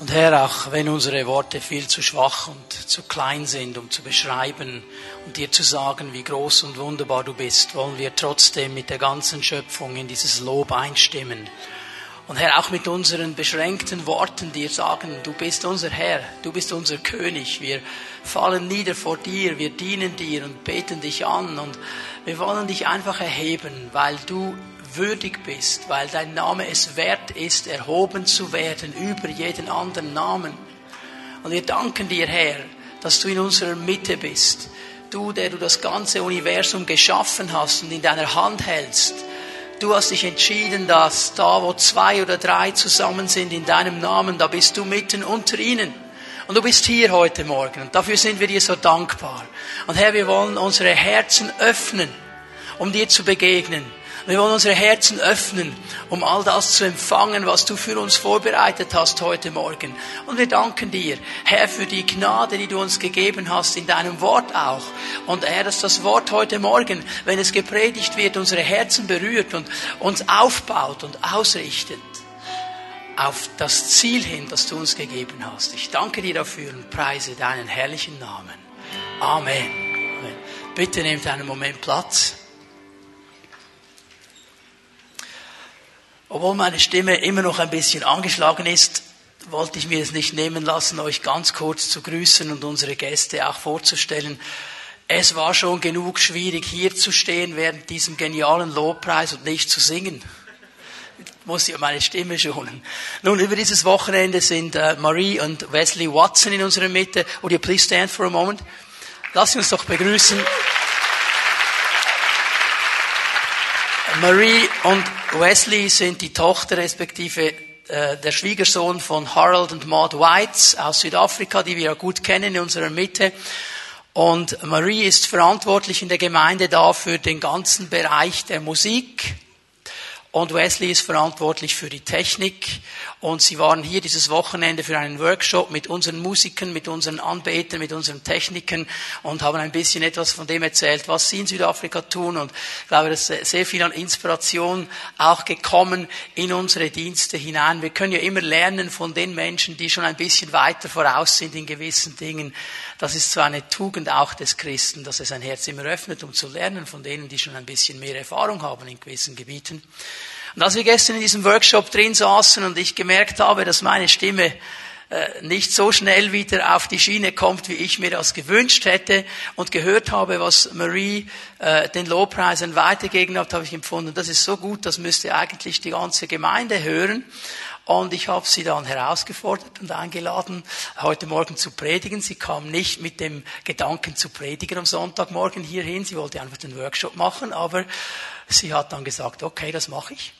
Und Herr, auch wenn unsere Worte viel zu schwach und zu klein sind, um zu beschreiben und dir zu sagen, wie groß und wunderbar du bist, wollen wir trotzdem mit der ganzen Schöpfung in dieses Lob einstimmen. Und Herr, auch mit unseren beschränkten Worten dir sagen, du bist unser Herr, du bist unser König. Wir fallen nieder vor dir, wir dienen dir und beten dich an und wir wollen dich einfach erheben, weil du würdig bist, weil dein Name es wert ist, erhoben zu werden über jeden anderen Namen. Und wir danken dir, Herr, dass du in unserer Mitte bist. Du, der du das ganze Universum geschaffen hast und in deiner Hand hältst. Du hast dich entschieden, dass da, wo zwei oder drei zusammen sind in deinem Namen, da bist du mitten unter ihnen. Und du bist hier heute Morgen. Und dafür sind wir dir so dankbar. Und Herr, wir wollen unsere Herzen öffnen, um dir zu begegnen. Wir wollen unsere Herzen öffnen, um all das zu empfangen, was du für uns vorbereitet hast heute Morgen. Und wir danken dir, Herr, für die Gnade, die du uns gegeben hast in deinem Wort auch. Und Herr, dass das Wort heute Morgen, wenn es gepredigt wird, unsere Herzen berührt und uns aufbaut und ausrichtet auf das Ziel hin, das du uns gegeben hast. Ich danke dir dafür und preise deinen herrlichen Namen. Amen. Amen. Bitte nehmt einen Moment Platz. Obwohl meine Stimme immer noch ein bisschen angeschlagen ist, wollte ich mir es nicht nehmen lassen, euch ganz kurz zu grüßen und unsere Gäste auch vorzustellen. Es war schon genug schwierig, hier zu stehen während diesem genialen Lobpreis und nicht zu singen. Ich muss ja meine Stimme schonen. Nun, über dieses Wochenende sind äh, Marie und Wesley Watson in unserer Mitte. Would you please stand for a moment? Lass uns doch begrüßen. Marie und Wesley sind die Tochter respektive äh, der Schwiegersohn von Harold und Maud Whites aus Südafrika, die wir ja gut kennen in unserer Mitte. Und Marie ist verantwortlich in der Gemeinde da für den ganzen Bereich der Musik. Und Wesley ist verantwortlich für die Technik. Und sie waren hier dieses Wochenende für einen Workshop mit unseren Musikern, mit unseren Anbetern, mit unseren Technikern und haben ein bisschen etwas von dem erzählt, was sie in Südafrika tun. Und ich glaube, dass sehr viel an Inspiration auch gekommen in unsere Dienste hinein. Wir können ja immer lernen von den Menschen, die schon ein bisschen weiter voraus sind in gewissen Dingen. Das ist zwar eine Tugend auch des Christen, dass er sein Herz immer öffnet, um zu lernen von denen, die schon ein bisschen mehr Erfahrung haben in gewissen Gebieten. Und als wir gestern in diesem Workshop drin saßen und ich gemerkt habe, dass meine Stimme äh, nicht so schnell wieder auf die Schiene kommt, wie ich mir das gewünscht hätte und gehört habe, was Marie äh, den Lobpreisen weitergegeben hat, habe ich empfunden, das ist so gut, das müsste eigentlich die ganze Gemeinde hören. Und ich habe sie dann herausgefordert und eingeladen, heute Morgen zu predigen. Sie kam nicht mit dem Gedanken zu predigen am Sonntagmorgen hierhin. Sie wollte einfach den Workshop machen, aber sie hat dann gesagt, okay, das mache ich.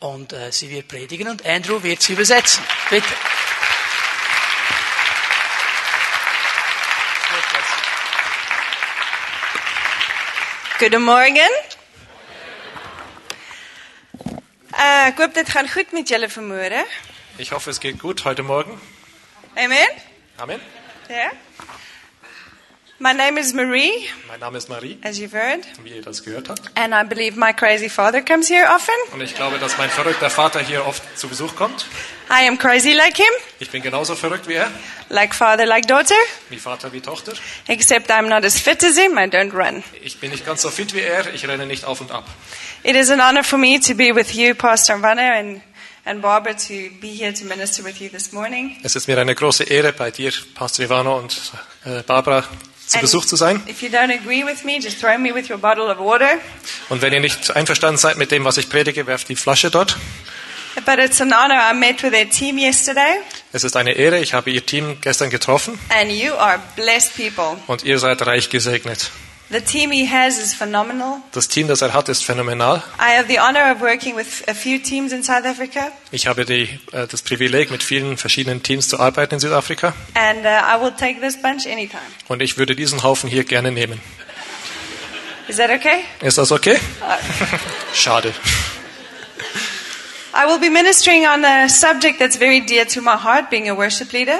Und äh, sie wird predigen und Andrew wird sie übersetzen. Bitte. Guten Morgen. Uh, ek hoop dit gaan goed met. Ich hoffe, es geht gut heute Morgen. Amen. Amen. Yeah. My name is Marie, Mein Name ist Marie, as you've heard, wie ihr das gehört habt. and I believe my crazy father comes here often. Und ich glaube, dass mein verrückter Vater hier oft zu Besuch kommt. I am crazy like him, Ich bin genauso verrückt wie er, like father, like daughter, wie Vater wie Tochter. except I'm not as fit as him. I don't run. Ich bin nicht ganz so fit wie er, ich renne nicht auf und ab. It is an honor for me to be with you, Pastor Vanna, and, and Barbara, to be here to minister with you this morning. Es ist mir eine große Ehre, bei dir, Pastor Ivano und äh, Barbara, zu Besuch zu sein. If you don't agree with me, just throw me with your bottle of water. Und wenn ihr nicht einverstanden seid mit dem, was ich predige, werft die Flasche dort. But it's an honor. I met with their team yesterday, Es ist eine Ehre, ich habe ihr Team gestern getroffen and you are blessed people. und ihr seid reich gesegnet. The team he has is phenomenal. Das Team, das er hat, ist phänomenal. I have the honor of working with a few teams in South Africa, Ich habe die, äh, das Privileg, mit vielen verschiedenen Teams zu arbeiten in Südafrika. and uh, I will take this bunch anytime. Und ich würde diesen Haufen hier gerne nehmen. Is that okay? Ist das okay? Schade. I will be ministering on a subject that's very dear to my heart, being a worship leader.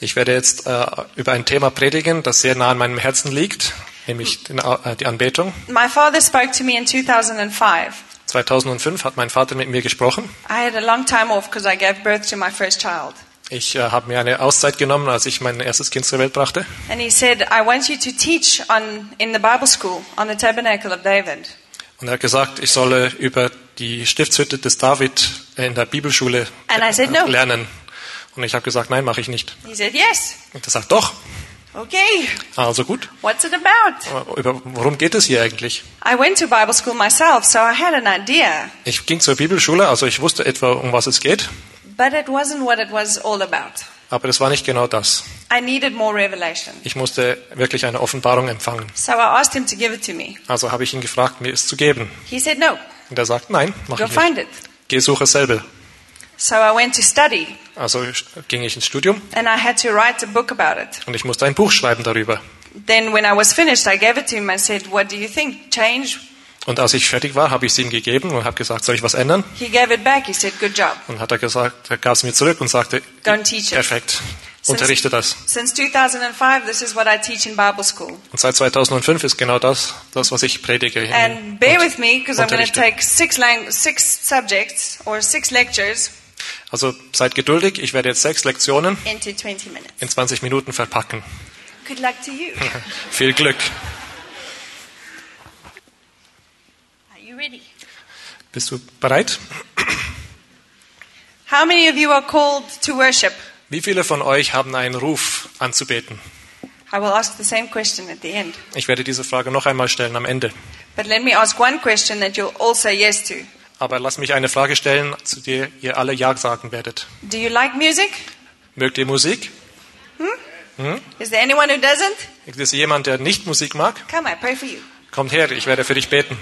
Ich werde jetzt äh, über ein Thema predigen, das sehr nah an meinem Herzen liegt, nämlich den, äh, die Anbetung. My father spoke to me in 2005. 2005 hat mein Vater mit mir gesprochen. I had a long time off because I gave birth to my first child. Ich äh, habe mir eine Auszeit genommen, als ich mein erstes Kind zur Welt brachte. And he said, I want you to teach on, in the Bible school on the tabernacle of David. Und er hat gesagt, ich solle über die Stiftshütte des David in der Bibelschule said, no. lernen. Und ich habe gesagt, nein, mache ich nicht. He said, Yes. Und er sagt, doch. Okay. Also gut. What's it about? Über, worum geht es hier eigentlich? I went to Bible school myself, so I had an idea. Ich ging zur Bibelschule, also ich wusste etwa, um was es geht. But it wasn't what it was all about. Aber es war nicht genau das. I needed more revelation. Ich musste wirklich eine Offenbarung empfangen. So I asked him to give it to me. Also habe ich ihn gefragt, mir es zu geben. He said, No, Und er sagt, nein, mach go ich nicht. find it. Geh, suche selber. So I went to study, Also ging ich ins Studium and I had to write a book about it. und ich musste ein Buch schreiben darüber. Then, when I was finished, I gave it to him. I said, What do you think? Change? Und als ich fertig war, habe ich es ihm gegeben und habe gesagt, soll ich was ändern? He gave it back. He said, Good job. Und hat er gesagt, er gab es mir zurück und sagte, and teach it. perfekt, unterrichte das. Since 2005, this is what I teach in Bible school. Und seit 2005 ist genau das, das was ich predige. And bear with me, because I'm going to take six, six subjects or six lectures Also seid geduldig, ich werde jetzt sechs Lektionen into 20 minutes. in 20 Minuten verpacken. Viel Glück. Bist du bereit? Wie viele von euch haben einen Ruf anzubeten? Ich werde diese Frage noch einmal stellen am Ende. But let me ask one question that you'll all say yes to. Aber lass mich eine Frage stellen, zu der ihr alle Ja sagen werdet. Do you like music? Mögt ihr Musik? Is there anyone who doesn't? Es jemand, der nicht Musik mag? Come, I pray for you. Kommt her, ich werde für dich beten.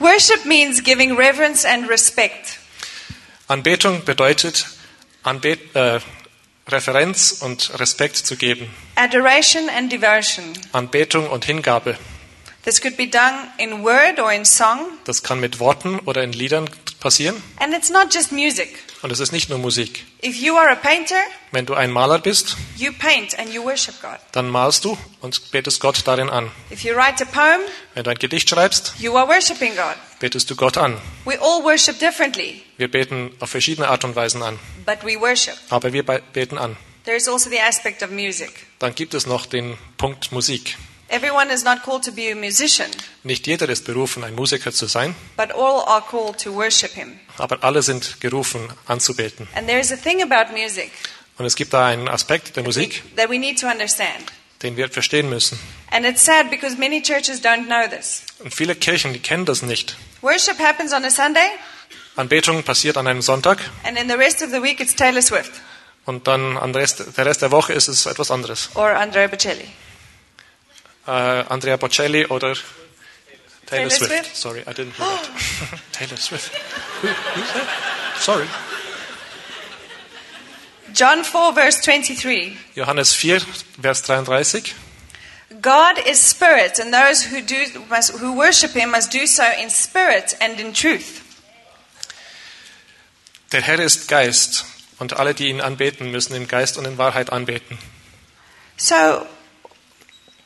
Worship means giving reverence and respect. Anbetung bedeutet, Anbet äh, Referenz und Respekt zu geben. Adoration and devotion. Anbetung und Hingabe. This could be done in word or in song. Das kann mit Worten oder in Liedern passieren. And it's not just music. Und es ist nicht nur Musik. If you are a painter, Wenn du ein Maler bist, you paint and you worship God. dann malst du und betest Gott darin an. If you write a poem, Wenn du ein Gedicht schreibst, you are worshiping God. betest du Gott an. We all worship differently, Wir beten auf verschiedene Art und Weisen an. but we worship. Aber wir be- beten an. There is also the aspect of music. Dann gibt es noch den Punkt Musik. Everyone is not called to be a musician, Nicht jeder ist berufen, ein Musiker zu sein, but all are called to worship Him. aber alle sind gerufen, anzubeten. And there is a thing about music Und es gibt da einen Aspekt der Musik, that we need to understand. den wir verstehen müssen. And it's sad because many churches don't know this. Und viele Kirchen, die kennen das nicht. Worship happens on a Sunday, Anbetung passiert an einem Sonntag and in the rest of the week it's Taylor Swift und dann Rest, der Rest der Woche ist es etwas anderes. or Andrea Bocelli. Äh, Andrea Bocelli oder Taylor, Taylor Swift. Swift? Sorry, I didn't hear that. Taylor Swift. Who, who's that? Sorry. John 4, verse 23. Johannes 4, Vers 33. God is spirit, and those who, do, must, who worship him must do so in spirit and in truth. Der Herr ist Geist und alle, die ihn anbeten, müssen in Geist und in Wahrheit anbeten. So,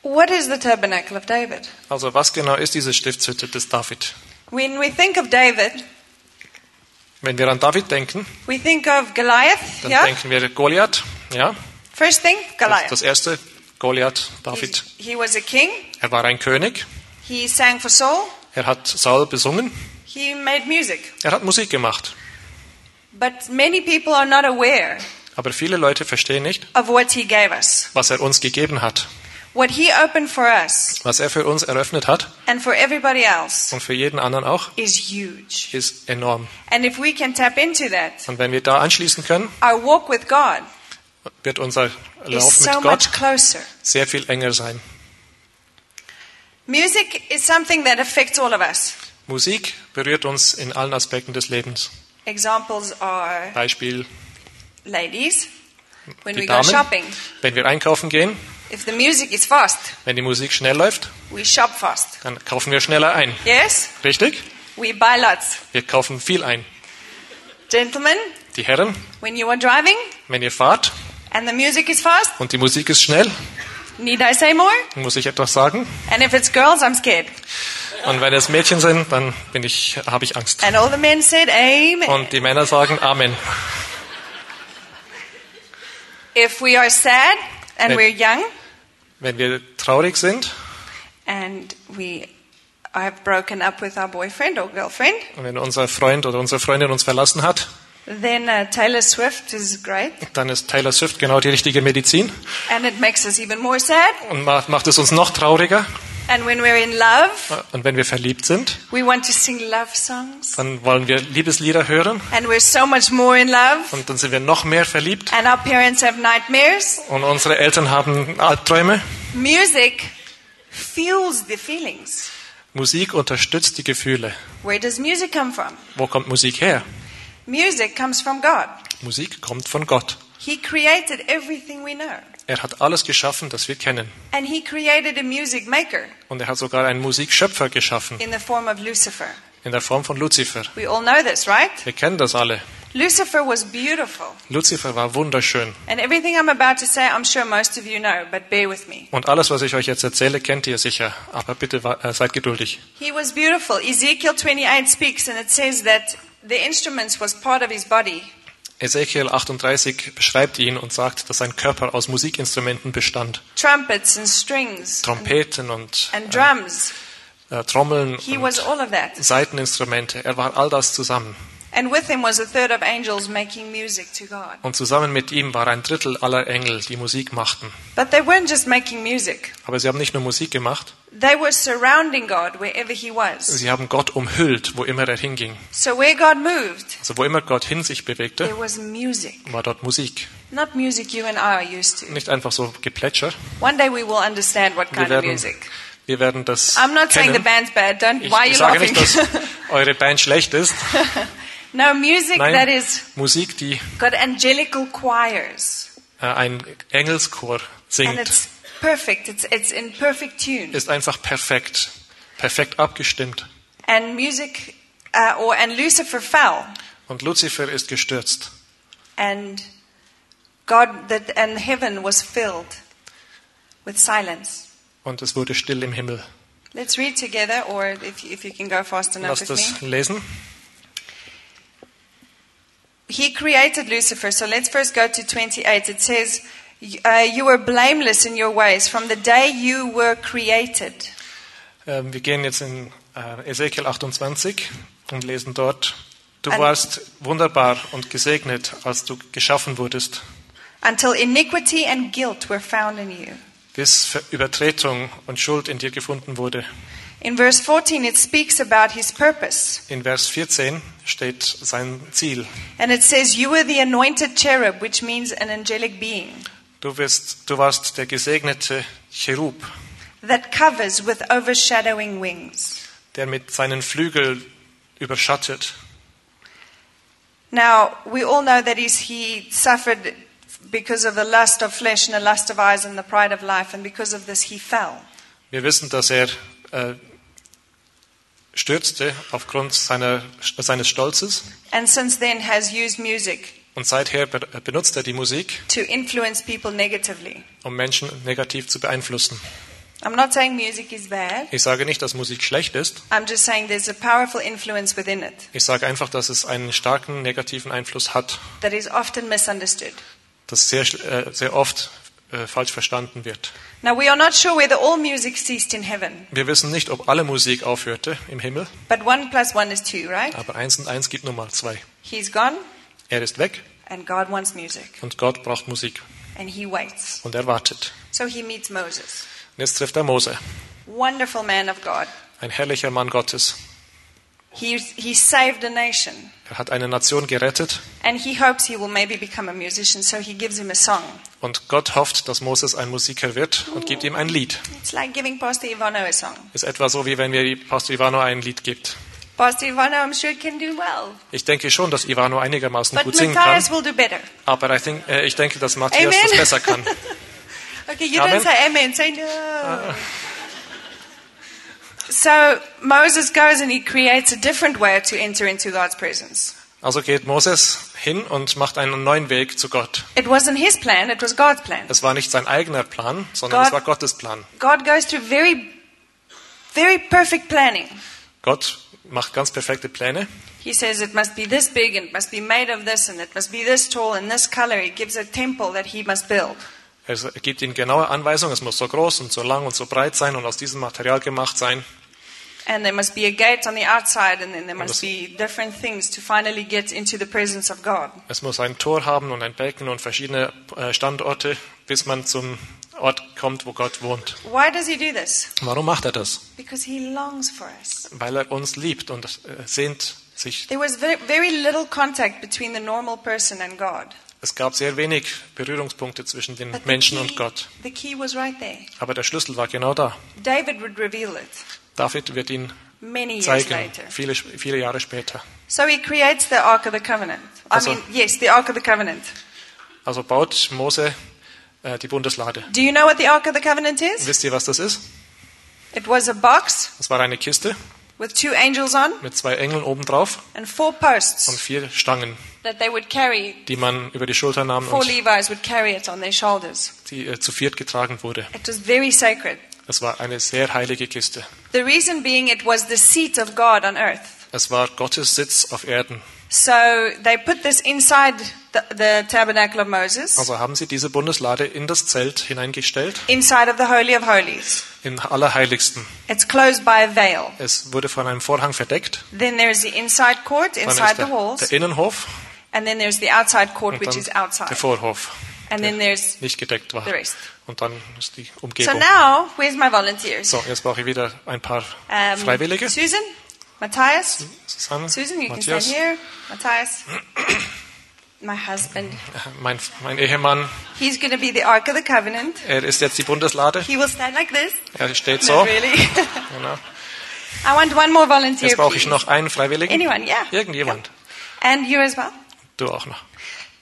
what is the tabernacle of David? Also was genau ist diese Stiftshütte des David? When we think of David, Wenn wir an David denken, we think of Goliath. dann Yeah? denken wir Goliath. Ja, First thing, das, Goliath. das erste, Goliath, David. He was a king. Er war ein König. He sang for Saul. Er hat Saul besungen. He made music. Er hat Musik gemacht. But many people are not aware Aber viele Leute verstehen nicht, of what he gave us. was er uns gegeben hat, What he opened for us was er für uns eröffnet hat and for everybody else und für jeden anderen auch, is huge. ist enorm. And if we can tap into that, Und wenn wir da anschließen können, our walk with God wird unser is Lauf so mit Gott much closer. sehr viel enger sein. Music is something that affects all of us. Musik berührt uns in allen Aspekten des Lebens. Examples are Beispiel ladies, when die we go Damen, shopping. wenn wir einkaufen gehen, If the music is fast, wenn die Musik schnell läuft, we shop fast. dann kaufen wir schneller ein. Yes? Richtig? We buy lots. Wir kaufen viel ein. Gentlemen, Die Herren, when you are driving wenn ihr fahrt and the music is fast, und die Musik ist schnell, need I say more? muss ich etwas sagen. And if it's girls, I'm scared. Und wenn es Mädchen sind, dann bin ich, habe ich Angst. And all the men said, Amen. Und die Männer sagen Amen. If we are sad and Wenn- we're young. Wenn wir traurig sind. And we have broken up with our boyfriend or girlfriend, und wenn unser Freund oder unsere Freundin uns verlassen hat, then uh, Taylor Swift is great. dann ist Taylor Swift genau die richtige Medizin. And it makes us even more sad. und macht, macht es uns noch trauriger. And when we're in love, Und wenn wir verliebt sind, we want to sing love songs. dann wollen wir Liebeslieder hören And we're so much more in love. und dann sind wir noch mehr verliebt And our parents have nightmares. und unsere Eltern haben Albträume. Music fuels the feelings. Musik unterstützt die Gefühle. Where does music come from? Wo kommt Musik her? Music comes from God. Musik kommt von Gott. He created everything we know. Er hat alles geschaffen, das wir kennen. And he created a music maker Und er hat sogar einen Musikschöpfer geschaffen, in the form of Lucifer. in der Form von Luzifer. We all know this, right? Wir kennen das alle. Lucifer was beautiful. Luzifer war wunderschön. And everything I'm about to say, I'm sure most of you know, but bear with me. Und alles, was ich euch jetzt erzähle, kennt ihr sicher. Aber bitte äh, seid geduldig. He was beautiful. Ezekiel 28 speaks and it says that the instruments was part of his body. Ezekiel 38 beschreibt ihn und sagt, dass sein Körper aus Musikinstrumenten bestand. Trumpets and strings Trompeten und and drums. äh, Trommeln und all of that. Saiteninstrumente. Er war all das zusammen. Und zusammen mit ihm war ein Drittel aller Engel, die Musik machten. But they weren't just making music. Aber sie haben nicht nur Musik gemacht, They were surrounding God wherever he was. sie haben Gott umhüllt, wo immer er hinging. So where God moved, Also wo immer Gott hin sich bewegte, there was music. war dort Musik. Not music you and I are used to. Nicht einfach so Geplätscher. One day we will understand what kind of werden, music. wir werden das I'm not saying the kennen. band's bad. Don't. Ich, why ich sage laughing? nicht, dass eure Band schlecht ist. no, music Nein, that is Musik, die got angelical choirs, äh, ein Engelschor singt, perfect. It's it's in perfect tune. ist einfach perfekt. Perfekt abgestimmt. And music, uh, or and Lucifer fell, Und Luzifer ist gestürzt. and God that and heaven was filled with silence. Und es wurde still im Himmel. Let's read together, or if if you can go fast enough with das me. lesen. He created Lucifer. So let's first go to 28. It says, uh, You were blameless in your ways from the day you were created. Ähm, Wir gehen jetzt in äh, Ezekiel 28 und lesen dort, du An- warst wunderbar und gesegnet, als du geschaffen wurdest, Until iniquity and guilt were found in you. bis Übertretung und Schuld in dir gefunden wurde. In verse 14, it speaks about his purpose. In Vers 14 steht sein Ziel. And it says, You were the anointed cherub, which means an angelic being, Du, wirst, du warst der gesegnete Cherub, that covers with overshadowing wings. der mit seinen Flügeln überschattet. Now, we all know that he's, he suffered because of the lust of flesh and the lust of eyes and the pride of life, and because of this, he fell. Wir wissen, dass er äh, stürzte aufgrund seiner, seines Stolzes And since then has used music und seither be- benutzt er die Musik, to influence people negatively. um Menschen negativ zu beeinflussen. I'm not saying music is bad. Ich sage nicht, dass Musik schlecht ist. I'm just saying there's a powerful influence within it Ich sage einfach, dass es einen starken negativen Einfluss hat, that is often misunderstood. das sehr, äh, sehr oft äh, falsch verstanden wird. Now, we are not sure whether all music ceased in heaven, Wir wissen nicht, ob alle Musik aufhörte im Himmel, but one plus one is two, right? aber eins und eins gibt nur mal zwei. He's gone, Er ist weg and God wants music, und Gott braucht Musik and he waits. und er wartet. So he meets Moses, Und jetzt trifft er Mose, wonderful man of God. ein herrlicher Mann Gottes. He, he saved a nation, Er hat eine Nation gerettet and he hopes he will maybe become a musician, so he gives him a song. und Gott hofft, dass Moses ein Musiker wird und gibt ihm ein Lied. It's like giving Pastor Ivano a song. Ist etwa so, wie wenn mir Pastor Ivano ein Lied gibt. Ich denke schon, dass Ivano einigermaßen But gut singen kann, Matthias will do better. aber think, äh, ich denke, dass Matthias Amen. das besser kann. Okay, you Amen. don't say amen, say no. So Moses goes and he creates a different way to enter into God's presence. Also geht Moses hin und macht einen neuen Weg zu Gott. It wasn't his plan, it was God's plan. Es war nicht sein eigener Plan, sondern Gott- es war Gottes Plan. God goes through very, very perfect planning. Gott macht ganz perfekte Pläne. He says it must be this big and it must be made of this and it must be this tall and this color. He gives a temple that he must build. Er gibt ihnen genaue Anweisungen, es muss so groß und so lang und so breit sein und aus diesem Material gemacht sein. And there must be a gate on the outside and then there must be different things to finally get into the presence of God. Es muss ein Tor haben und ein Becken und verschiedene äh, Standorte, bis man zum Ort kommt, wo Gott wohnt. Why does he do this? Warum macht er das? Because he longs for us. Weil er uns liebt und äh, sehnt sich. There was very, very little contact between the normal person and God. Es gab sehr wenig Berührungspunkte zwischen den Menschen key- und Gott. Aber der Schlüssel war genau da. David would reveal it David wird ihn many years zeigen, later. viele, viele Jahre später. So he creates the Ark of the Covenant. I Also- mean, yes, the Ark of the Covenant. Also baut Mose äh, die Bundeslade. Do you know what the Ark of the Covenant is? Wisst ihr, was das ist? It was a box Das war eine Kiste with two angels on mit zwei Engeln obendrauf and four und posts vier Stangen, that they would carry. die man über die Schulter nahm Four und Levites would carry it on their shoulders. die äh, zu viert getragen wurde. It was very sacred. Es war eine sehr heilige Kiste. The reason being it was the seat of God on earth. Es war Gottes Sitz auf Erden. So they put this inside the, the tabernacle of Moses, Also haben sie diese Bundeslade in das Zelt hineingestellt, inside of the Holy of Holies. in Allerheiligsten. It's closed by a veil. Es wurde von einem Vorhang verdeckt. Then there's the inside court, Dann inside the walls, der Innenhof and then there's the outside court, und which dann is outside. der Vorhof, And then der there's nicht gedeckt war. the rest. Und dann ist die So Umgebung. now, where's my volunteers? So, jetzt brauche ich wieder ein paar Um, Freiwillige. Susan, Matthias, Susanne, Susan, you Matthias, can stand here. Matthias, my husband. mein, mein Ehemann, He's going to be the Ark of the Covenant. er ist jetzt die Bundeslade. He will stand like this. Er steht Not so. really. Genau. I want one more volunteer. Jetzt brauche ich noch einen Freiwilligen. Anyone, yeah. Irgendjemand. And you as well. Du auch noch.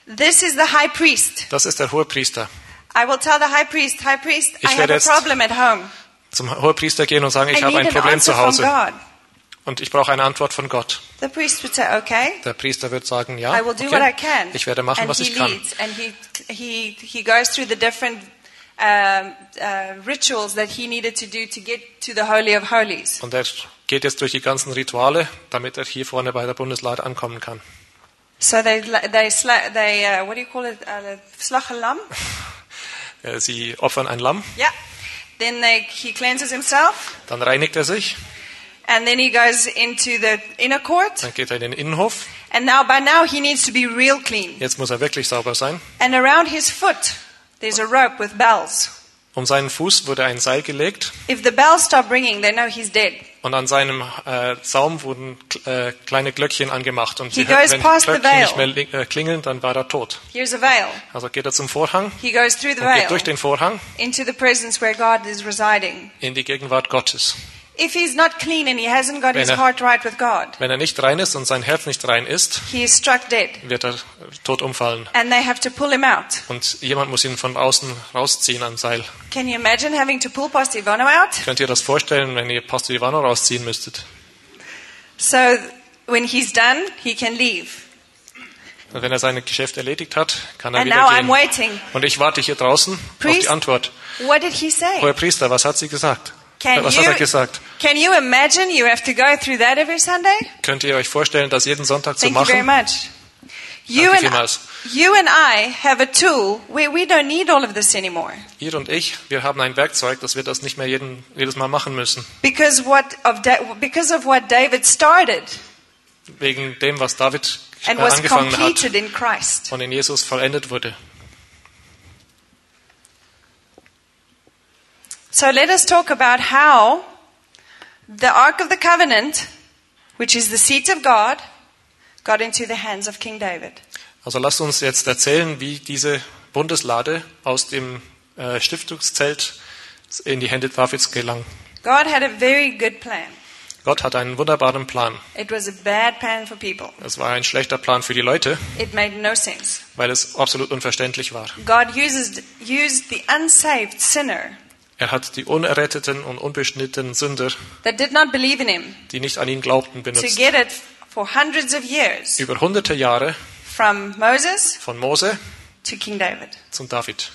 This is the high priest. Das ist der Hohepriester. I will tell the high priest, high priest, Ich I have werde a problem at home. Zum Hohepriester gehen und sagen, ich habe ein Problem zu from Hause God. Und ich brauche eine Antwort von Gott. The priest would say, okay, Der Priester wird sagen, ja, I will do what I okay, can. ich werde machen, and was he ich kann. leads, and he, he, he goes through the different uh, rituals that he needed to do to get to the Holy of Holies. Und er geht jetzt durch die ganzen Rituale, damit er hier vorne bei der Bundeslade ankommen kann. So they, they, they uh, what do you call it, uh, a lamb? Äh, Sie opfern ein Lamm, Yeah. Then they, he cleanses himself, dann reinigt er sich, and then he goes into the inner court. dann geht er in den Innenhof. And now, by now, he needs to be real clean. Jetzt muss er wirklich sauber sein. And around his foot, there's a rope with bells. Um seinen Fuß wurde ein Seil gelegt If the bells stop ringing, they know he's dead. und an seinem äh, Saum wurden äh, kleine Glöckchen angemacht. Und sie hört, goes wenn die Glöckchen veil. nicht mehr äh, klingeln, dann war er tot. Here's a veil. Also geht er zum Vorhang He goes through the und geht veil durch den Vorhang into the presence where God is residing. in die Gegenwart Gottes. If he's not clean and he hasn't got his Wenn er- heart right with God, Wenn er nicht rein ist und sein Herz nicht rein ist, he is struck dead. wird er tot umfallen. And they have to pull him out. Und jemand muss ihn von außen rausziehen am Seil. Can you imagine having to pull Pastor Ivano out? Könnt ihr das vorstellen, wenn ihr Pastor Ivano rausziehen müsstet? So when he's done, he can leave. Und wenn er sein Geschäft erledigt hat, kann er And wieder now I'm gehen. waiting. Und ich warte hier draußen auf Priest? die Antwort. What did he say? Hoher Priester, was hat sie gesagt? Can was you, hat er gesagt? can you imagine you have to go through that every Sunday? Könnt ihr euch vorstellen, das jeden Sonntag zu Thank you very machen? much. You Danke vielmals. you and I have a tool where we don't need all of this anymore. Ihr und ich, wir haben ein Werkzeug, dass wir das nicht mehr jeden, jedes Mal machen müssen. Because, what of because of what David started Wegen dem, was David and was angefangen hat completed in Christ. und in Jesus vollendet wurde. So let us talk about how the Ark of the Covenant, which is the seat of God, got into the hands of King David. Also lasst uns jetzt erzählen, wie diese Bundeslade aus dem äh, Stiftungszelt in die Hände Davids gelang. God had a very good plan. Gott hat einen wunderbaren Plan. It was a bad plan for people. Es war ein schlechter Plan für die Leute, It made no sense. weil es absolut unverständlich war. God uses, used the unsaved sinner Er hat die unerretteten und unbeschnittenen Sünder, that did not believe in him die nicht an ihn glaubten, benutzt. get it for hundreds of years Über hunderte Jahre from Moses von Mose to King David. zum David.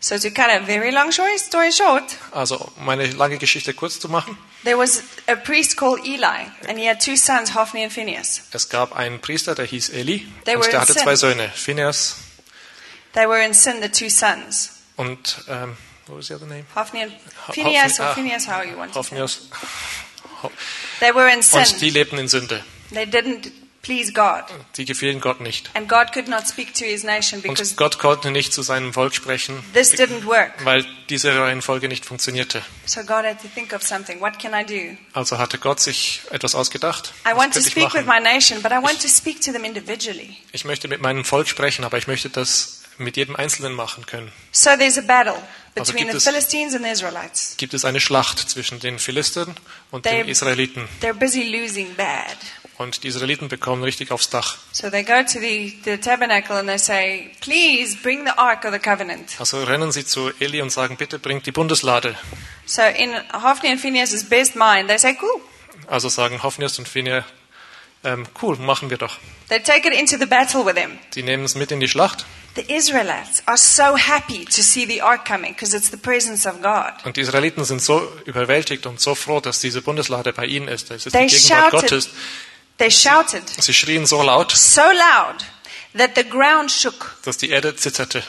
So to cut a very long story, short, Also, um eine lange Geschichte kurz zu machen. there was a priest called Eli, and he had two sons, Hophni and Phinehas. Es gab einen Priester, der hieß Eli. They Und der hatte sin. zwei Söhne, Phineas They were in sin, the two sons. und, ähm, what was the other name? Hophni and Phineas Hophni- or ah, Phineas, how you want to. Hophnius. Ho- They were in sin. Und die lebten in Sünde. They didn't please God. Die gefielen Gott nicht. And God could not speak to his nation because Und Gott konnte nicht zu seinem Volk sprechen, this didn't work. weil diese Reihenfolge nicht funktionierte. So God had to think of something. What can I do? Also hatte Gott sich etwas ausgedacht. I Was want to könnte ich speak with machen? my nation, but I want to speak to them individually. Ich möchte mit meinem Volk sprechen, aber ich möchte das mit jedem Einzelnen machen können. So there's a battle Also between gibt the es- Philistines and the Israelites. Gibt es eine Schlacht zwischen den Philistern und They- den Israeliten. They're busy losing bad. Und die Israeliten bekommen richtig aufs Dach. So they go to the, the tabernacle and they say, Please bring the Ark of the Covenant. Also rennen sie zu Eli und sagen, bitte bringt die Bundeslade. So in Hophni and best mind, they say, Cool. Also sagen Hophnius und Phinehas, ähm, cool, machen wir doch. They take it into the battle with them. Die nehmen es mit in die Schlacht. The Israelites are so happy to see the ark coming because it's the presence of God. Und die Israeliten sind so überwältigt und so froh, dass diese Bundeslade bei ihnen ist. Es ist They die Gegenwart shouted. Gottes. They shouted Sie schrien so laut, so loud that the ground shook. dass die Erde zitterte.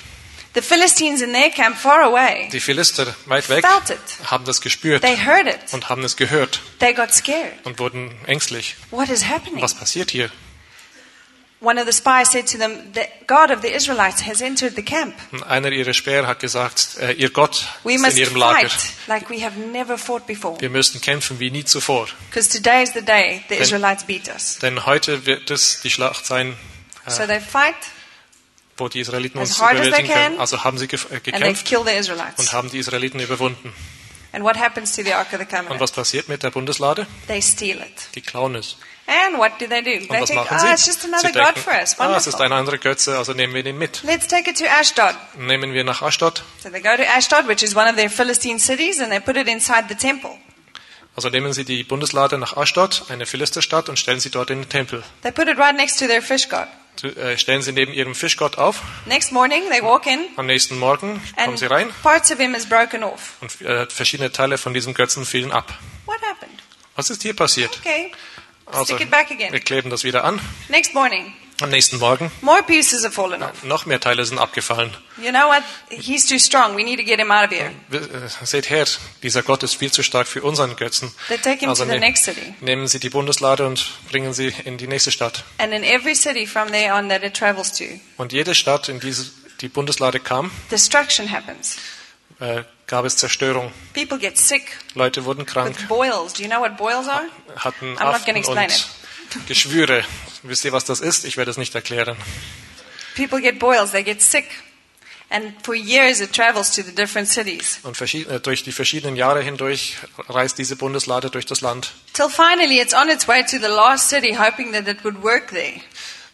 The Philistines in their camp far away Die Philister weit weg felt it. haben das gespürt They heard it. und haben es gehört They got scared. und wurden ängstlich. What is happening? Was passiert hier? One of the spies said to them, The God of the Israelites has entered the camp. Einer ihrer Späher hat gesagt, äh, ihr Gott We ist in ihrem Lager. fight like we have never fought before. Wir müssen kämpfen wie nie zuvor. Because today is the day the Then- Israelites beat us. Denn heute wird es die Schlacht sein, So they fight wo die Israeliten uns überwältigen können. Also haben sie äh, gekämpft und haben die Israeliten überwunden. And what happens to the Ark of the Und was passiert mit der Bundeslade? They steal it. Die klauen es. And what do they do? Und They was think, machen oh, sie? it's just Sie another God denken, for us. ah, es ist Wonderful. ein anderer Götze, also nehmen wir den mit. Let's take it to Ashdod. Nehmen wir nach Ashdod, So they go to Ashdod, which is one of their Philistine cities, and they put it inside the temple. also nehmen sie die Bundeslade nach Ashdod, eine Philisterstadt, und stellen sie dort in den Tempel. They put it right next to their fish god. Äh, Stellen sie neben ihrem Fischgott auf. Next morning, they walk in, Am nächsten Morgen kommen sie rein parts of him is broken off. und äh, verschiedene Teile von diesem Götzen fielen ab. What happened? Was ist hier passiert? Okay, Also, stick it back wir again. kleben das wieder an. Next morning, Am nächsten Morgen more pieces have fallen off. noch mehr Teile sind abgefallen. You know what? He's too strong. We need to get him out of here. Äh, Seht her, dieser Gott ist viel zu stark für unseren Götzen. They take him Also to the ne- next city. nehmen sie die Bundeslade und bringen sie in die nächste Stadt. And in every city from there on that it travels to, Und jede Stadt, in die die Bundeslade kam, destruction happens. äh, gab es Zerstörung. People get sick Leute wurden krank, with boils. Do you know what boils are? hatten I'm not Aften explain und Geschwüre. Wisst ihr, was das ist? Ich werde es nicht erklären. People get boils, they get sick. And for years it travels to the different cities. Und äh, durch die verschiedenen Jahre hindurch reist diese Bundeslade durch das Land, Till finally it's on its way to the last city, hoping that it would work there.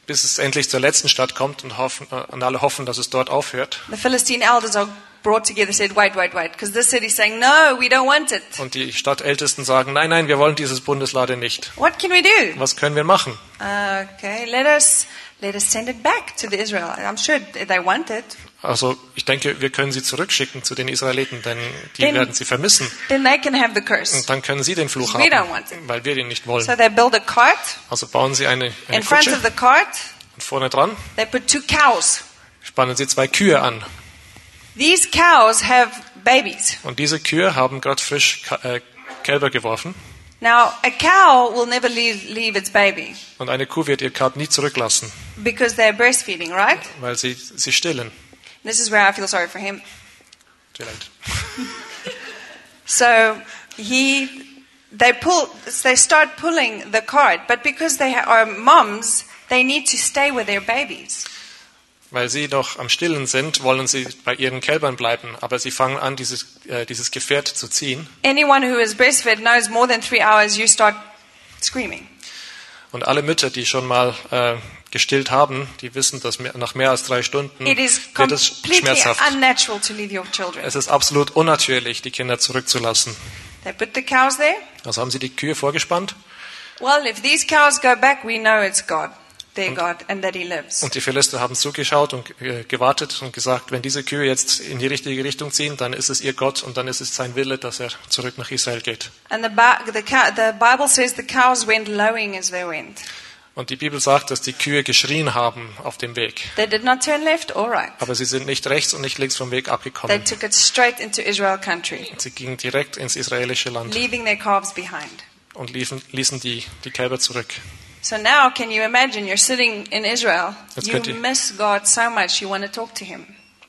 bis es endlich zur letzten Stadt kommt und, hoffen, äh, und alle hoffen, dass es dort aufhört. The Philistine elders are brought together, said, wait, wait, wait, because this city's saying, no, we don't want it. Und die Stadtältesten sagen, nein, nein, wir wollen dieses Bundeslade nicht. What can we do? Was können wir machen? Okay, let us let us send it back to the Israelites. I'm sure they want it. Also ich denke, wir können sie zurückschicken zu den Israeliten, denn die Denn- werden sie vermissen. Then they can have the curse. Und dann können sie den Fluch We don't haben, want it. weil wir ihn nicht wollen. So they build a cart. Also bauen sie eine, eine In front Kutsche of the cart, und vorne dran they put two cows. spannen sie zwei Kühe an. These cows have babies. Und diese Kühe haben gerade frisch äh, Kälber geworfen. Now, a cow will never leave, leave its baby Und eine Kuh wird ihr Kalb nie zurücklassen, because they're breastfeeding, right? weil sie, sie stillen. This is where I feel sorry for him. Mir leid. So he, they pull, they start pulling the cart, but because they are moms, they need to stay with their babies. Weil sie noch am Stillen sind, wollen sie bei ihren Kälbern bleiben, aber sie fangen an, dieses, äh, dieses Gefährt zu ziehen. Anyone who is breastfed knows more than three hours, you start screaming. Und alle Mütter, die schon mal äh, gestillt haben, die wissen, dass nach mehr als drei Stunden wird es schmerzhaft. Es ist absolut unnatürlich, die Kinder zurückzulassen. They put the cows there. Also haben sie die Kühe vorgespannt. Well, if these cows go back, we know it's God. Their God and that he lives. Und die Philister haben zugeschaut und äh, gewartet und gesagt, wenn diese Kühe jetzt in die richtige Richtung ziehen, dann ist es ihr Gott und dann ist es sein Wille, dass er zurück nach Israel geht. And the, Bi- the, cow- the Bible says the cows went lowing as they went. Und die Bibel sagt, dass die Kühe geschrien haben auf dem Weg. They did not turn left or right. Aber sie sind nicht rechts und nicht links vom Weg They abgekommen. took it straight into Israel country, Sie gingen direkt ins israelische Land leaving their calves behind. und liefen, ließen die, die Kälber zurück. So now, can you imagine? You're sitting in Israel. Jetzt You könnt ihr- miss God so much, you want to talk to Him.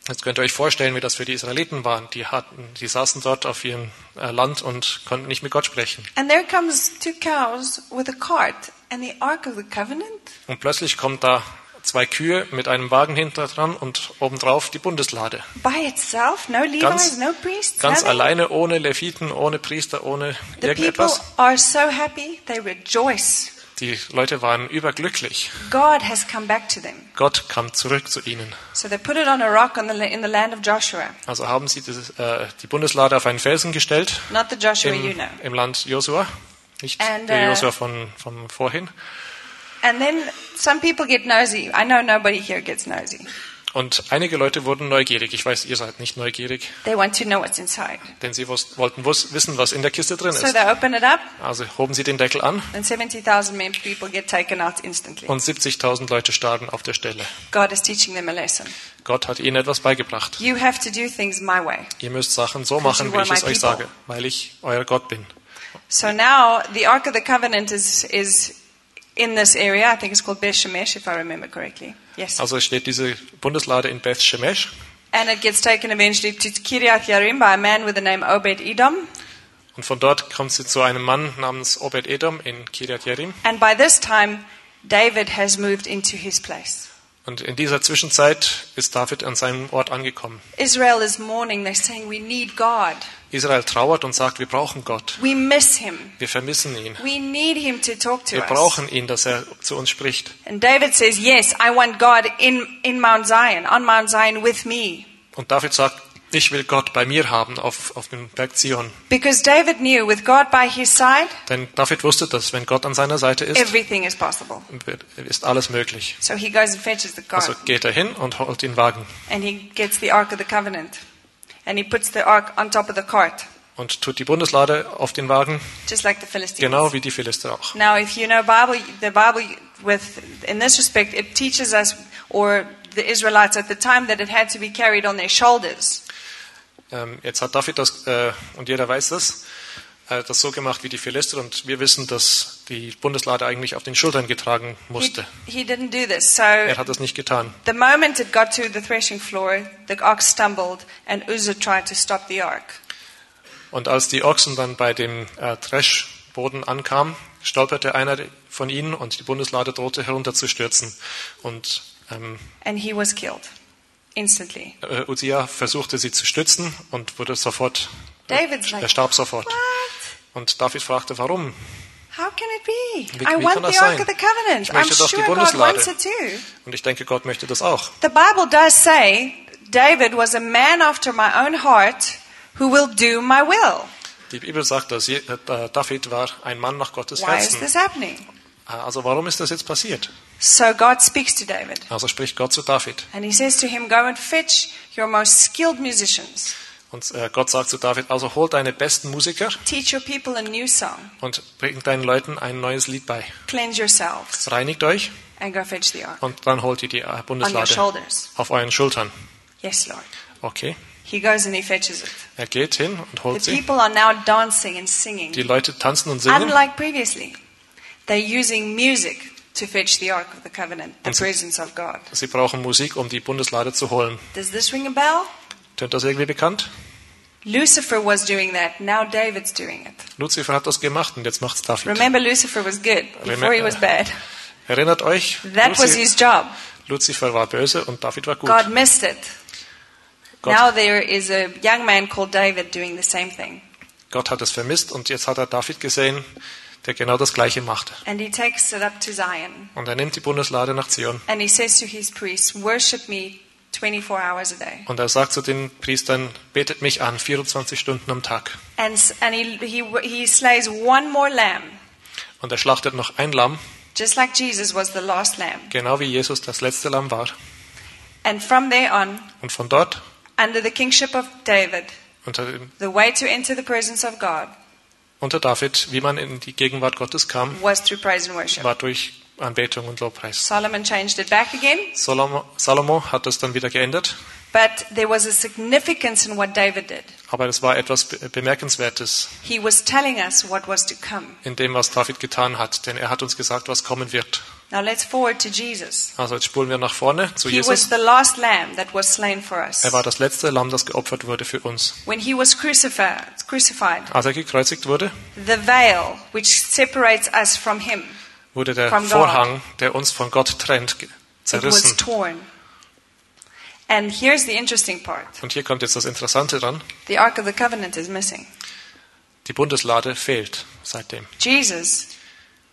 Jetzt könnt ihr euch vorstellen, wie das für die Israeliten war. Die, hatten, die saßen dort auf ihrem äh, Land und konnten nicht mit Gott sprechen. And there comes two cows with a cart and the Ark of the Covenant. Und plötzlich kommt da zwei Kühe mit einem Wagen hinter dran und obendrauf die Bundeslade. By itself, no Levites, Ganz, no priests, ganz nothing. alleine, ohne Leviten, ohne Priester, ohne The people irgendetwas. are so happy, they rejoice. Die Leute waren überglücklich. God has come back to them. Gott kam zurück zu ihnen. So they put it on a rock on the, la- in the land of Joshua, Also haben sie das, äh, die Bundeslade auf einen Felsen gestellt not the Joshua you im, know. im Land Josua, nicht And, der uh, Josua von, von vorhin. And then some people get nosy. I know nobody here gets nosy. Und einige Leute wurden neugierig. Ich weiß, ihr seid nicht neugierig, denn sie wollten wissen, was in der Kiste drin So ist. Also hoben sie den Deckel an and 70,000 men- people get taken out instantly. und 70.000 Leute starben auf der Stelle. God is teaching them a lesson. Gott hat ihnen etwas beigebracht. You have to do things my way. Ihr müsst Sachen so machen, wie ich es euch sage, weil ich euer Gott bin. So now the Ark of the Covenant is, is in this area. I think it's called Beth Shemesh, if I remember correctly. Yes. Also steht diese Bundeslade in Beth Shemesh And it gets taken eventually to Kiryat Yarim by a man with the name Obed Edom. und von dort kommt sie zu einem Mann namens Obed Edom in Kiryat Jerim. And by this time, David has moved into his place. Und in dieser Zwischenzeit ist David an seinem Ort angekommen. Israel is mourning. They're saying, We need God. Israel trauert und sagt, wir brauchen Gott. We miss him. Wir vermissen ihn. We need him to talk to Wir brauchen ihn, dass er zu uns spricht. And David says, Yes, I want God in, in Mount Zion, on Mount Zion with me. Und David sagt, ich will Gott bei mir haben auf, auf dem Berg Zion. Because David knew with God by his side, Denn David wusste, dass wenn Gott an seiner Seite ist, everything is possible. ist alles möglich. So he goes and fetches the Also geht er hin und holt den Wagen And he gets the Ark of the Covenant. And he puts the Ark on top of the cart, und tut die Bundeslade auf den Wagen, just like the Philistines. genau wie die Philister auch. Now, if you know Bible, the Bible, with in this respect, it teaches us, or the Israelites at the time, that it had to be carried on their shoulders. Ähm, jetzt hat David das, äh, und jeder weiß das, äh, das so gemacht wie die Philister und wir wissen, dass die Bundeslade eigentlich auf den Schultern getragen He, musste. he didn't do this. So, Er hat das nicht getan. the moment it got to the threshing floor, the ox stumbled, and Uzzah tried to stop the ark. Und als die Ochsen dann bei dem äh, Dreschboden ankamen, stolperte einer von ihnen und die Bundeslade drohte herunterzustürzen. Und ähm, And he was killed instantly. äh, Uzziah versuchte sie zu stützen und wurde sofort, David's like, er starb sofort. What? Und David fragte, warum? How can it be? Wie- I wie want the Ark of the Covenant. Ich I'm möchte die sure God wants it too. Und ich denke, Gott möchte das auch. The Bible does say David was a man after my own heart who will do my will. Die Bibel sagt, dass äh, David war ein Mann nach Gottes Why is Herzen. this happening? Also warum ist das jetzt passiert? So God speaks to David Also spricht Gott zu David. and he says to him, Go and fetch your most skilled musicians, Und äh, Gott sagt zu David, also hol deine besten Musiker teach your people a new song, und bring deinen Leuten ein neues Lied bei. cleanse yourselves, Reinigt euch and go fetch the ark und dann holt ihr die äh, on your Bundeslade shoulders. auf euren Schultern. Yes, Lord. Okay. He goes and he fetches it. Er geht hin und holt The sie. people are now dancing and singing. Die Leute tanzen und singen. Unlike previously, they're using music to fetch the Ark of the Covenant, the sie- presence of God. Sie brauchen Musik, um die Bundeslade zu holen. Does this ring a bell? Tönt das irgendwie bekannt? Lucifer was doing that. Now David's doing it. Luzifer hat das gemacht und jetzt macht's David. Remember, Lucifer was good before he was bad. Erinnert euch, That was Luzi- his job. Luzifer war böse und David war gut. God missed it. Gott, Now there is a young man called David doing the same thing. Gott hat es vermisst und jetzt hat er David gesehen, der genau das Gleiche macht. And he takes it up to Zion. Und er nimmt die Bundeslade nach Zion And he says to his priests, Worship me 24 hours a day. und er sagt zu den Priestern, betet mich an, 24 Stunden am Tag. And, and he, he, he slays one more lamb. Und er schlachtet noch ein Lamm just like Jesus was the last lamb. genau wie Jesus das letzte Lamm war. And from there on, Und von dort, under the kingship of David, unter, dem- the way to enter the presence of God unter David, wie man in die Gegenwart Gottes kam, war durch Anbetung und Lobpreis. Solomon changed it back again, Salomo, hat das dann wieder geändert, but there was a significance in what David did. aber es war etwas Be- Bemerkenswertes He was telling us what was to come. in dem, was David getan hat, denn er hat uns gesagt, was kommen wird. Now let's forward to Jesus. Also jetzt spulen wir nach vorne zu He was Jesus. the last lamb that was slain for us. Er war das letzte Lamm, das geopfert wurde für uns. When he was crucified, crucified, Als er gekreuzigt wurde, the veil which separates us from him, wurde der From God. Vorhang, der uns von Gott trennt, ge- it was zerrissen. torn. And here's the interesting part. Und hier kommt jetzt das Interessante dran. The Ark of the Covenant is missing. Die Bundeslade fehlt seitdem. Jesus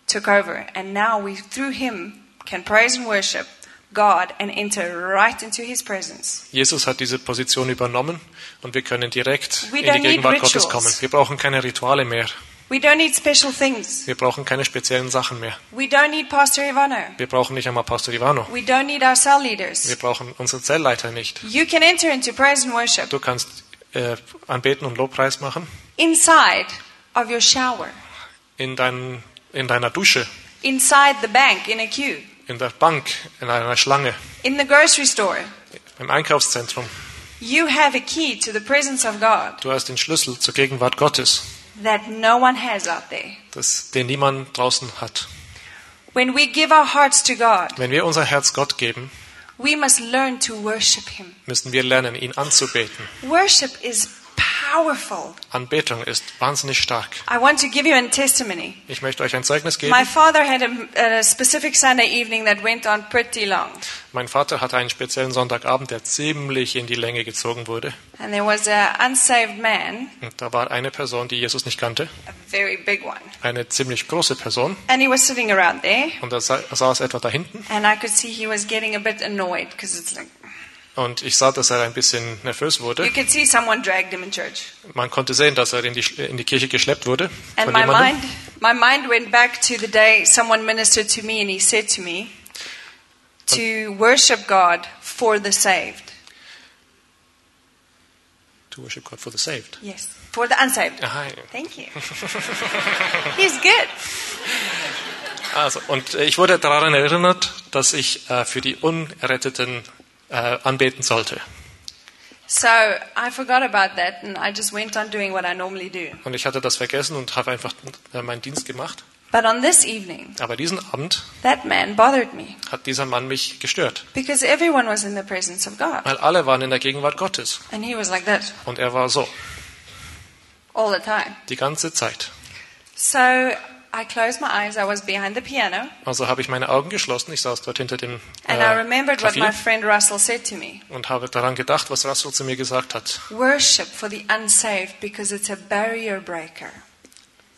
took over, and now we, through him, can praise and worship God and enter right into his presence. Jesus hat diese Position übernommen und wir können direkt We in die don't need Gegenwart Gottes kommen. Wir brauchen keine Rituale mehr. We don't need special things. Wir brauchen keine speziellen Sachen mehr. We don't need Pastor Ivano. Wir brauchen nicht einmal Pastor Ivano. We don't need our cell leaders. Wir brauchen unsere Zellleiter nicht. You can enter into praise and worship Du kannst äh, anbeten und Lobpreis machen inside of your shower, in, dein, in deiner Dusche, inside the bank in a queue, in der Bank, in einer Schlange, in the grocery store. im Einkaufszentrum. You have a key to the presence of God Du hast den Schlüssel zur Gegenwart Gottes, that no one has out there. das, den niemand draußen hat. When we give our hearts to God, Wenn wir unser Herz Gott geben, we must learn to worship Him. müssen wir lernen, ihn anzubeten. Worship is powerful. Anbetung ist wahnsinnig stark. I want to give you a testimony. Ich möchte euch ein Zeugnis geben. My father had a, a specific Sunday evening that went on pretty long. Mein Vater hatte einen speziellen Sonntagabend, der ziemlich in die Länge gezogen wurde. And there was an unsaved man, Und da war eine Person, die Jesus nicht kannte, a very big one. eine ziemlich große Person. And he was sitting around there. Und er sa- saß etwa da hinten. And I could see he was getting a bit annoyed because it's like, Und ich sah, dass er ein bisschen nervös you wurde. could see someone dragged him in church. Man konnte sehen, dass er in die, in die Kirche geschleppt wurde And my mind, my mind went back to the day someone ministered to me and he said to me to worship God for the saved. To worship God for the saved. Yes, for the unsaved. Aha, Thank you. He's good. Also, und ich wurde daran erinnert, dass ich äh, für die Unerretteten äh, anbeten sollte. So I forgot about that and I just went on doing what I normally do. Und ich hatte das vergessen und habe einfach äh, meinen Dienst gemacht. But on this evening, Aber diesen Abend that man bothered me hat dieser Mann mich gestört, because everyone was in the presence of God. weil alle waren in der Gegenwart Gottes. And he was like that Und er war so, all the time. die ganze Zeit. So I closed my eyes. I was behind the piano. Also habe ich meine Augen geschlossen, ich saß dort hinter dem And I äh, remembered what my friend Russell said to me. und habe daran gedacht, was Russell zu mir gesagt hat. Worship for the unsaved because it's a barrier breaker.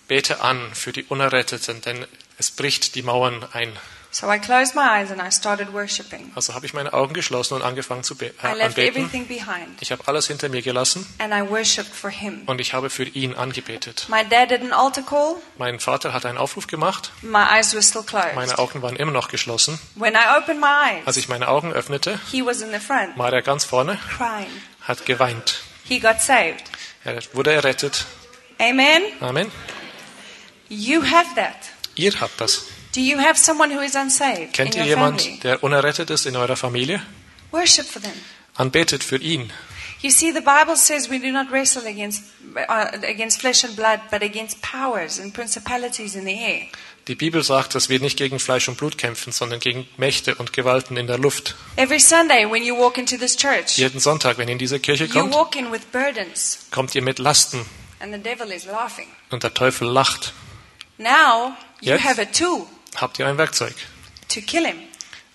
Bete an für die Unerretteten, denn es bricht die Mauern ein. So I closed my eyes and I started worshiping. Also habe ich meine Augen geschlossen und angefangen zu be I äh, left anbeten. everything behind Ich habe alles hinter mir gelassen and I worshiped for him. und ich habe für ihn angebetet. My dad did an altar call. Mein Vater hat einen Aufruf gemacht, My eyes were still closed. meine Augen waren immer noch geschlossen. When I opened my Als eyes, ich meine Augen öffnete, he was in the front war er ganz vorne, crying. hat geweint. He got saved. Er wurde errettet. Amen. Amen. You have that. Ihr habt das. Do you have someone who is unsaved Kennt in ihr your jemand, family? der unerrettet ist in eurer Familie? Worship for them. Anbetet für ihn. You see, the Bible says we do not wrestle against, uh, against flesh and blood, but against powers and principalities in the air. Die Bibel sagt, dass wir nicht gegen Fleisch und Blut kämpfen, sondern gegen Mächte und Gewalten in der Luft. Every Sunday when you walk into this church, Jeden Sonntag, wenn ihr in diese Kirche you kommt, walk in with burdens, kommt ihr mit Lasten and the devil is laughing. und der Teufel lacht. Now you Yes. have a tool Habt ihr ein Werkzeug, to kill him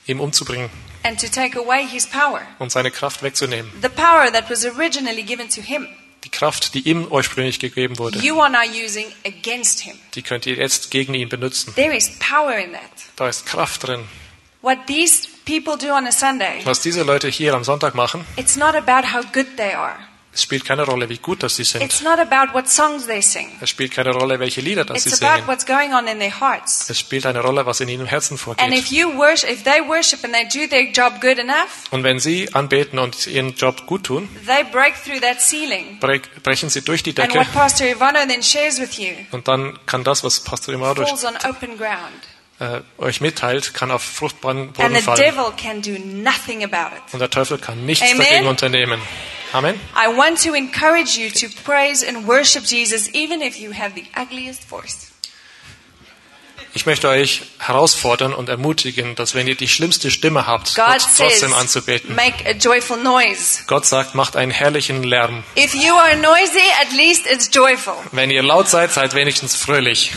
ihm umzubringen and to take away his power. und seine Kraft wegzunehmen. The power that was originally given to him, Die Kraft, die ihm ursprünglich gegeben wurde, you are now using against him. die könnt ihr jetzt gegen ihn benutzen. There is power in that. Da ist Kraft drin. What these people do on a Sunday, Was diese Leute hier am Sonntag machen, it's not about how good they are. Es spielt keine Rolle, wie gut dass sie sind. It's not about what songs they sing. Es spielt keine Rolle, welche Lieder sie It's about singen. what's going on in their hearts. Es spielt eine Rolle, was in ihrem Herzen And vorgeht. if you worship, if they worship and they do their job good enough, Und wenn sie anbeten und ihren Job gut tun, they break through that ceiling. bre- brechen sie durch die And Decke what Pastor Ivano then shares with you und dann kann das, was Pastor Imado falls on open ground. Äh, euch mitteilt, kann auf fruchtbaren And Boden the fallen. devil can do nothing about it. Und der Teufel kann nichts Amen. dagegen unternehmen. Amen. I want to encourage you to praise and worship Jesus even if you have the ugliest voice. Ich möchte euch herausfordern und ermutigen, dass wenn ihr die schlimmste Stimme habt, God Gott says, trotzdem anzubeten. make a joyful noise. Gott sagt, macht einen herrlichen Lärm. If you are noisy, at least it's joyful. Wenn ihr laut seid, seid wenigstens fröhlich.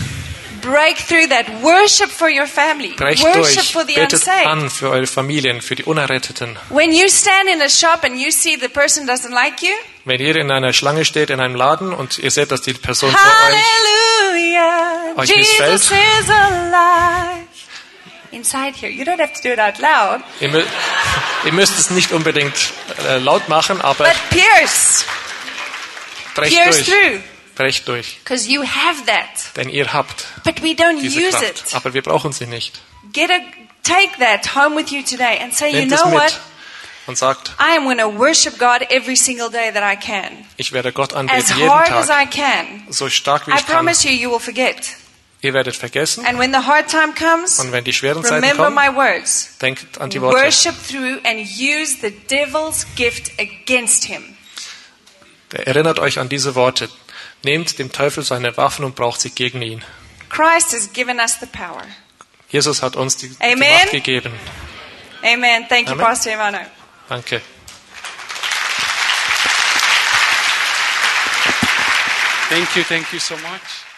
Break through that. Worship for your family. Brecht Worship durch, for the betet unsaved. an für eure Familien, für die Unerretteten. When you stand in a shop and you see the person doesn't like you, Wenn ihr in einer Schlange steht, in einem Laden und ihr seht, dass die Person vor euch, Hallelujah, euch Jesus missfällt. is alive. Inside here, you don't have to do it out loud, ihr, ihr müsst es nicht unbedingt äh, laut machen, aber but pierce, pierce durch. through, Brecht durch. you have that, Denn ihr habt but we don't diese use Kraft. it. Aber wir brauchen sie nicht. Get a, take that home with you today and say, you Nehmt know what? und sagt, I am going to worship God every single day that I can, ich werde Gott as anbeten jeden hard as Tag, I can. so stark wie I ich kann. promise you, you will forget. Ihr werdet vergessen And when the hard time comes, und wenn die schweren Zeiten remember kommen, my words. denkt an die Worte. Worship through and use the devil's gift against him. Erinnert euch an diese Worte. Nehmt dem Teufel seine Waffen und braucht sie gegen ihn. Christ has given us the power. Jesus hat uns die, die Amen. Macht gegeben. Amen. Thank you, Amen. Pastor Ivano. Danke. Thank you, thank you so much.